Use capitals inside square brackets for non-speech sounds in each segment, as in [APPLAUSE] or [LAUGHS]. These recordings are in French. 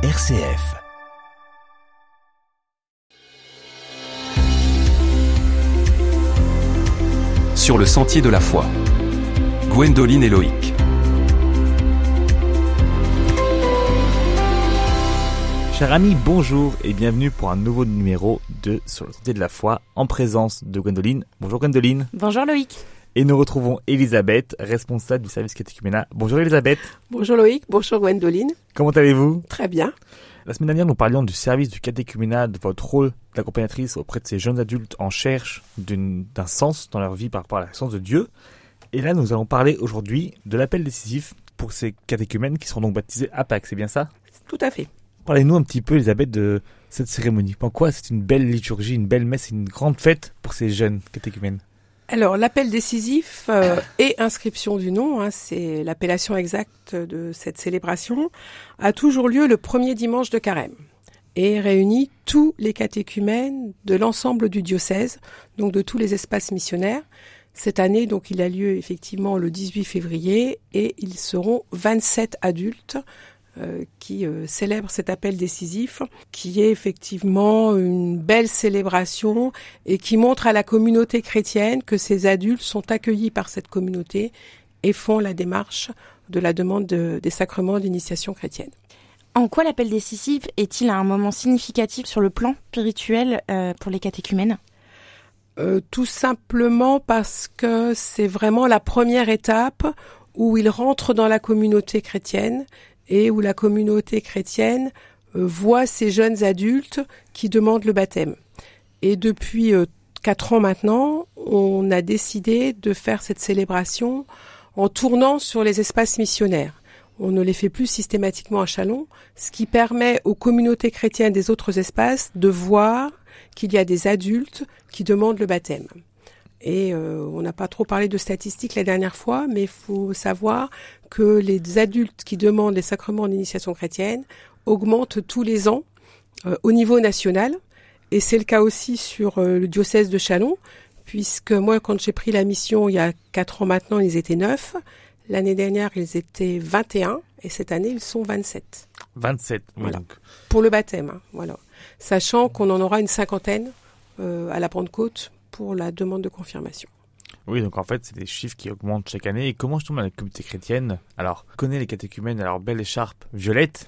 RCF. Sur le sentier de la foi. Gwendoline et Loïc. Chers amis, bonjour et bienvenue pour un nouveau numéro de Sur le sentier de la foi en présence de Gwendoline. Bonjour Gwendoline. Bonjour Loïc. Et nous retrouvons Elisabeth, responsable du service catéchuménat. Bonjour Elisabeth. Bonjour Loïc, bonjour Gwendoline. Comment allez-vous? Très bien. La semaine dernière, nous parlions du service du catéchuménat, de votre rôle d'accompagnatrice auprès de ces jeunes adultes en cherche d'un sens dans leur vie par rapport à la sens de Dieu. Et là, nous allons parler aujourd'hui de l'appel décisif pour ces catéchumènes qui seront donc baptisés à Pâques, c'est bien ça? Tout à fait. Parlez-nous un petit peu, Elisabeth, de cette cérémonie. En quoi c'est une belle liturgie, une belle messe, une grande fête pour ces jeunes catéchumènes? Alors, l'appel décisif euh, et inscription du nom, hein, c'est l'appellation exacte de cette célébration, a toujours lieu le premier dimanche de carême et réunit tous les catéchumènes de l'ensemble du diocèse, donc de tous les espaces missionnaires. Cette année, donc, il a lieu effectivement le 18 février et ils seront 27 adultes qui euh, célèbrent cet appel décisif, qui est effectivement une belle célébration et qui montre à la communauté chrétienne que ces adultes sont accueillis par cette communauté et font la démarche de la demande de- des sacrements d'initiation chrétienne. En quoi l'appel décisif est-il un moment significatif sur le plan spirituel euh, pour les catéchumènes? Euh, tout simplement parce que c'est vraiment la première étape où ils rentrent dans la communauté chrétienne et où la communauté chrétienne euh, voit ces jeunes adultes qui demandent le baptême. Et depuis euh, quatre ans maintenant, on a décidé de faire cette célébration en tournant sur les espaces missionnaires. On ne les fait plus systématiquement à Chalon, ce qui permet aux communautés chrétiennes des autres espaces de voir qu'il y a des adultes qui demandent le baptême. Et euh, on n'a pas trop parlé de statistiques la dernière fois, mais il faut savoir que les adultes qui demandent les sacrements d'initiation chrétienne augmentent tous les ans euh, au niveau national. Et c'est le cas aussi sur euh, le diocèse de Chalon, puisque moi, quand j'ai pris la mission il y a quatre ans maintenant, ils étaient neuf. L'année dernière, ils étaient 21 et cette année, ils sont 27 27. Oui, Voilà. donc. pour le baptême. hein, voilà. Sachant qu'on en aura une cinquantaine euh, à la Pentecôte pour la demande de confirmation. Oui, donc en fait, c'est des chiffres qui augmentent chaque année. Et comment justement la communauté chrétienne, alors, connaît les catéchumènes à leur belle écharpe violette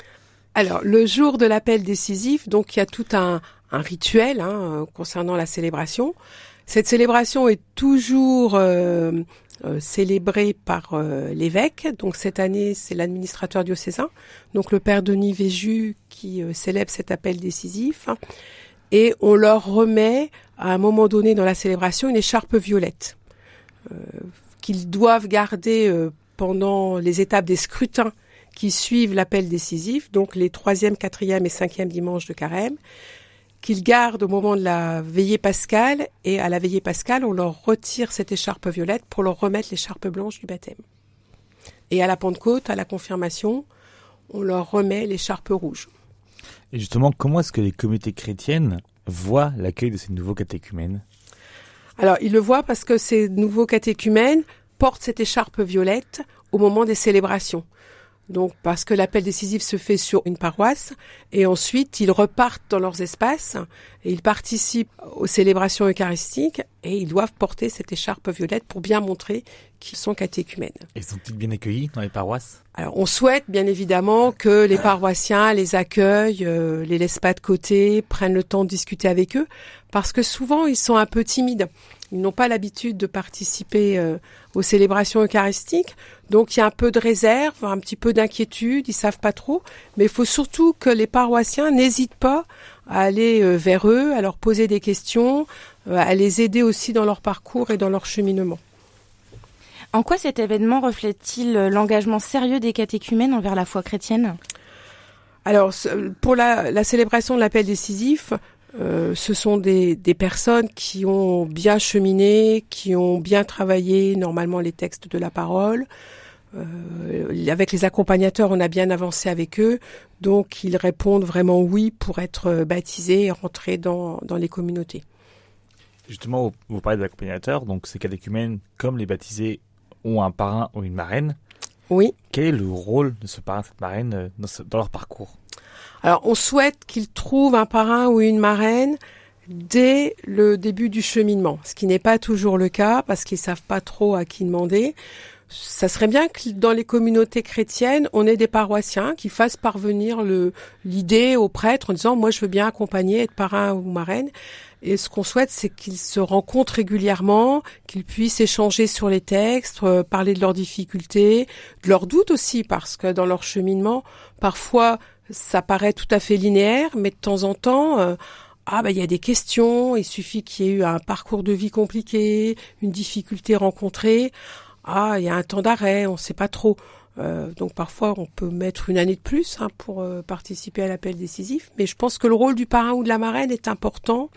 Alors, le jour de l'appel décisif, donc il y a tout un, un rituel hein, euh, concernant la célébration. Cette célébration est toujours euh, euh, célébrée par euh, l'évêque. Donc cette année, c'est l'administrateur diocésain, donc le père Denis Véju, qui célèbre cet appel décisif. Et on leur remet, à un moment donné dans la célébration, une écharpe violette euh, qu'ils doivent garder euh, pendant les étapes des scrutins qui suivent l'appel décisif, donc les troisième, quatrième et cinquième dimanches de carême, qu'ils gardent au moment de la veillée pascale, et à la veillée pascale, on leur retire cette écharpe violette pour leur remettre l'écharpe blanche du baptême. Et à la Pentecôte, à la confirmation, on leur remet l'écharpe rouge. Et justement, comment est-ce que les communautés chrétiennes voient l'accueil de ces nouveaux catéchumènes? Alors, ils le voient parce que ces nouveaux catéchumènes portent cette écharpe violette au moment des célébrations. Donc, parce que l'appel décisif se fait sur une paroisse, et ensuite ils repartent dans leurs espaces, et ils participent aux célébrations eucharistiques, et ils doivent porter cette écharpe violette pour bien montrer qu'ils sont catéchumènes. Et sont-ils bien accueillis dans les paroisses? Alors, on souhaite bien évidemment que les paroissiens les accueillent, euh, les laissent pas de côté, prennent le temps de discuter avec eux, parce que souvent ils sont un peu timides. Ils n'ont pas l'habitude de participer euh, aux célébrations eucharistiques, donc il y a un peu de réserve, un petit peu d'inquiétude, ils savent pas trop. Mais il faut surtout que les paroissiens n'hésitent pas à aller euh, vers eux, à leur poser des questions, euh, à les aider aussi dans leur parcours et dans leur cheminement. En quoi cet événement reflète-t-il euh, l'engagement sérieux des catéchumènes envers la foi chrétienne? Alors, pour la, la célébration de l'appel décisif, euh, ce sont des, des personnes qui ont bien cheminé, qui ont bien travaillé normalement les textes de la parole. Euh, avec les accompagnateurs, on a bien avancé avec eux, donc ils répondent vraiment oui pour être euh, baptisés et rentrer dans, dans les communautés. Justement, vous- parlez d'accompagnateurs, donc ces catéchumènes, comme les baptisés, ont un parrain ou une marraine. Oui. Quel est le rôle de ce parrain, cette marraine, euh, dans, ce- dans leur parcours? Alors, on souhaite qu'ils trouvent un parrain ou une marraine dès le début du cheminement, ce qui n'est pas toujours le cas parce qu'ils savent pas trop à qui demander. Ça serait bien que dans les communautés chrétiennes, on ait des paroissiens qui fassent parvenir l'idée aux prêtres en disant moi je veux bien accompagner, être parrain ou marraine. Et ce qu'on souhaite, c'est qu'ils se rencontrent régulièrement, qu'ils puissent échanger sur les textes, euh, parler de leurs difficultés, de leurs doutes aussi, parce que dans leur cheminement, parfois, ça paraît tout à fait linéaire, mais de temps en temps, euh, ah bah il y a des questions, il suffit qu'il y ait eu un parcours de vie compliqué, une difficulté rencontrée, ah il y a un temps d'arrêt, on ne sait pas trop. Euh, donc parfois on peut mettre une année de plus hein, pour euh, participer à l'appel décisif, mais je pense que le rôle du parrain ou de la marraine est important.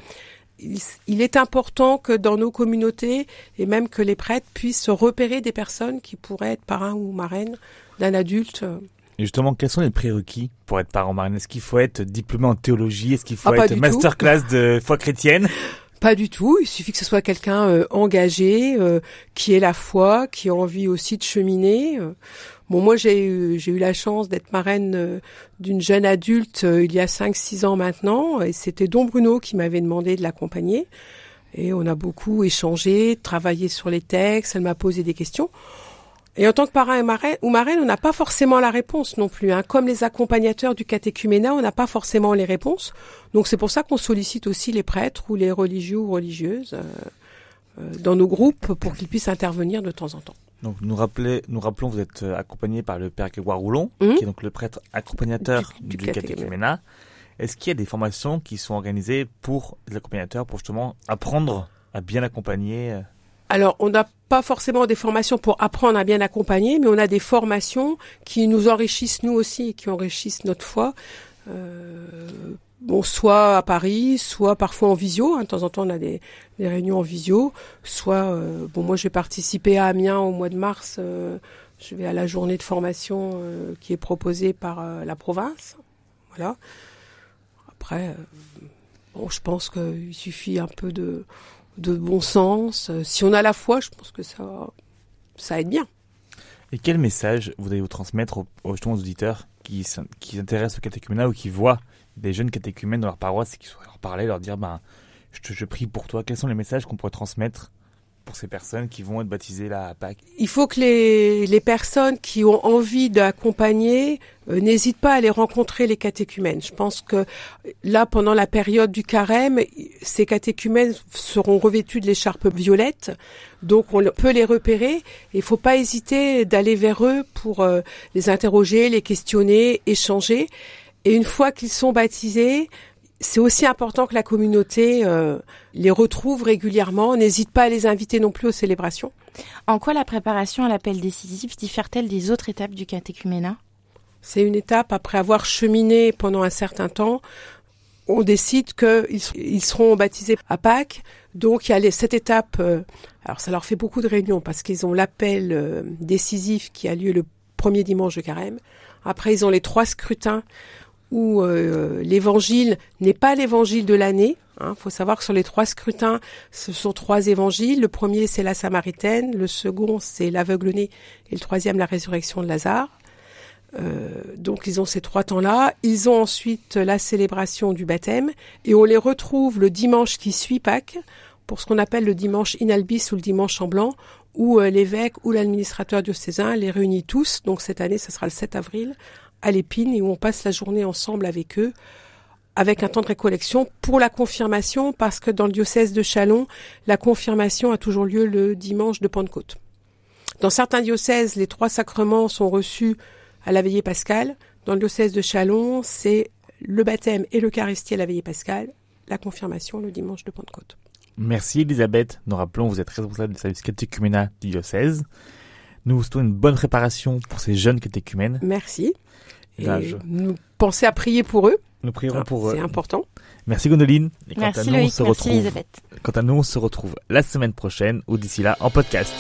Il, il, est important que dans nos communautés et même que les prêtres puissent repérer des personnes qui pourraient être parrain ou marraine d'un adulte. Et justement, quels sont les prérequis pour être parent marraine? Est-ce qu'il faut être diplômé en théologie? Est-ce qu'il faut ah, être masterclass de foi chrétienne? [LAUGHS] pas du tout. Il suffit que ce soit quelqu'un euh, engagé, euh, qui ait la foi, qui a envie aussi de cheminer. Euh. Bon, moi, j'ai eu, j'ai eu la chance d'être marraine d'une jeune adulte il y a 5-6 ans maintenant, et c'était Don Bruno qui m'avait demandé de l'accompagner. Et on a beaucoup échangé, travaillé sur les textes, elle m'a posé des questions. Et en tant que parrain ou marraine, on n'a pas forcément la réponse non plus. Hein. Comme les accompagnateurs du catéchuménat, on n'a pas forcément les réponses. Donc c'est pour ça qu'on sollicite aussi les prêtres ou les religieux ou religieuses euh, euh, dans nos groupes pour qu'ils puissent intervenir de temps en temps. Donc nous, rappelez, nous rappelons, vous êtes euh, accompagné par le père Grégoire Roulon, hum. qui est donc le prêtre accompagnateur du, du, catéchuménat. Est-ce qu'il y a des formations qui sont organisées pour les accompagnateurs pour justement apprendre à bien accompagner alors, on n'a pas forcément des formations pour apprendre à bien accompagner, mais on a des formations qui nous enrichissent nous aussi et qui enrichissent notre foi. Euh, bon, soit à Paris, soit parfois en visio. Hein, de temps en temps, on a des, réunions en visio. Soit, euh, bon, moi, je vais participer à Amiens au mois de mars. Euh, je vais à la journée de formation qui est proposée par la province. Voilà. Après, bon, je pense qu'il suffit un peu de de bon sens. Euh, si on a la foi, je pense que ça, ça aide bien. Et quel message vous allez vous transmettre aux, aux auditeurs qui, qui s'intéressent au catéchuménat ou qui voient des jeunes catéchumènes dans leur paroisse et qui souhaitent leur parler, leur dire ben, je, je prie pour toi Quels sont les messages qu'on pourrait transmettre pour ces personnes qui vont être baptisées là Pâques Il faut que les, les personnes qui ont envie d'accompagner euh, n'hésitent pas à aller rencontrer les catéchumènes. Je pense que là, pendant la période du carême, ces catéchumènes seront revêtus de l'écharpe violette, donc on peut les repérer. Il faut pas hésiter d'aller vers eux pour euh, les interroger, les questionner, échanger. Et une fois qu'ils sont baptisés, c'est aussi important que la communauté euh, les retrouve régulièrement. N'hésite pas à les inviter non plus aux célébrations. En quoi la préparation à l'appel décisif diffère-t-elle des autres étapes du catéchuménat? C'est une étape après avoir cheminé pendant un certain temps. On décide qu'ils seront baptisés à Pâques. Donc il y a cette étape. Euh, alors ça leur fait beaucoup de réunions parce qu'ils ont l'appel euh, décisif qui a lieu le premier dimanche de carême. Après ils ont les trois scrutins où euh, l'évangile n'est pas l'évangile de l'année. Il hein. faut savoir que sur les trois scrutins, ce sont trois évangiles. Le premier, c'est la Samaritaine. Le second, c'est l'aveugle-né. Et le troisième, la résurrection de Lazare. Euh, donc ils ont ces trois temps-là. Ils ont ensuite la célébration du baptême. Et on les retrouve le dimanche qui suit Pâques, pour ce qu'on appelle le dimanche inalbis ou le dimanche en blanc, où euh, l'évêque ou l'administrateur diocésain les réunit tous. Donc cette année, ce sera le 7 avril, à l'épine et où on passe la journée ensemble avec eux avec un temps de récollection pour la confirmation parce que dans le diocèse de Chalon, la confirmation a toujours lieu le dimanche de Pentecôte. Dans certains diocèses, les trois sacrements sont reçus à la veillée pascale. Dans le diocèse de Chalon, c'est le baptême et l'Eucharistie à la veillée pascale, la confirmation le dimanche de Pentecôte. Merci Elisabeth. Nous rappelons, vous êtes responsable du service catéchuménat du diocèse. Nous vous souhaitons une bonne préparation pour ces jeunes catéchumènes. Merci. Et nous pensez à prier pour eux. Nous prierons pour eux. C'est important. Merci Gondoline. Et merci à nous, on se retrouve, Quant à nous, on se retrouve la semaine prochaine ou d'ici là en podcast.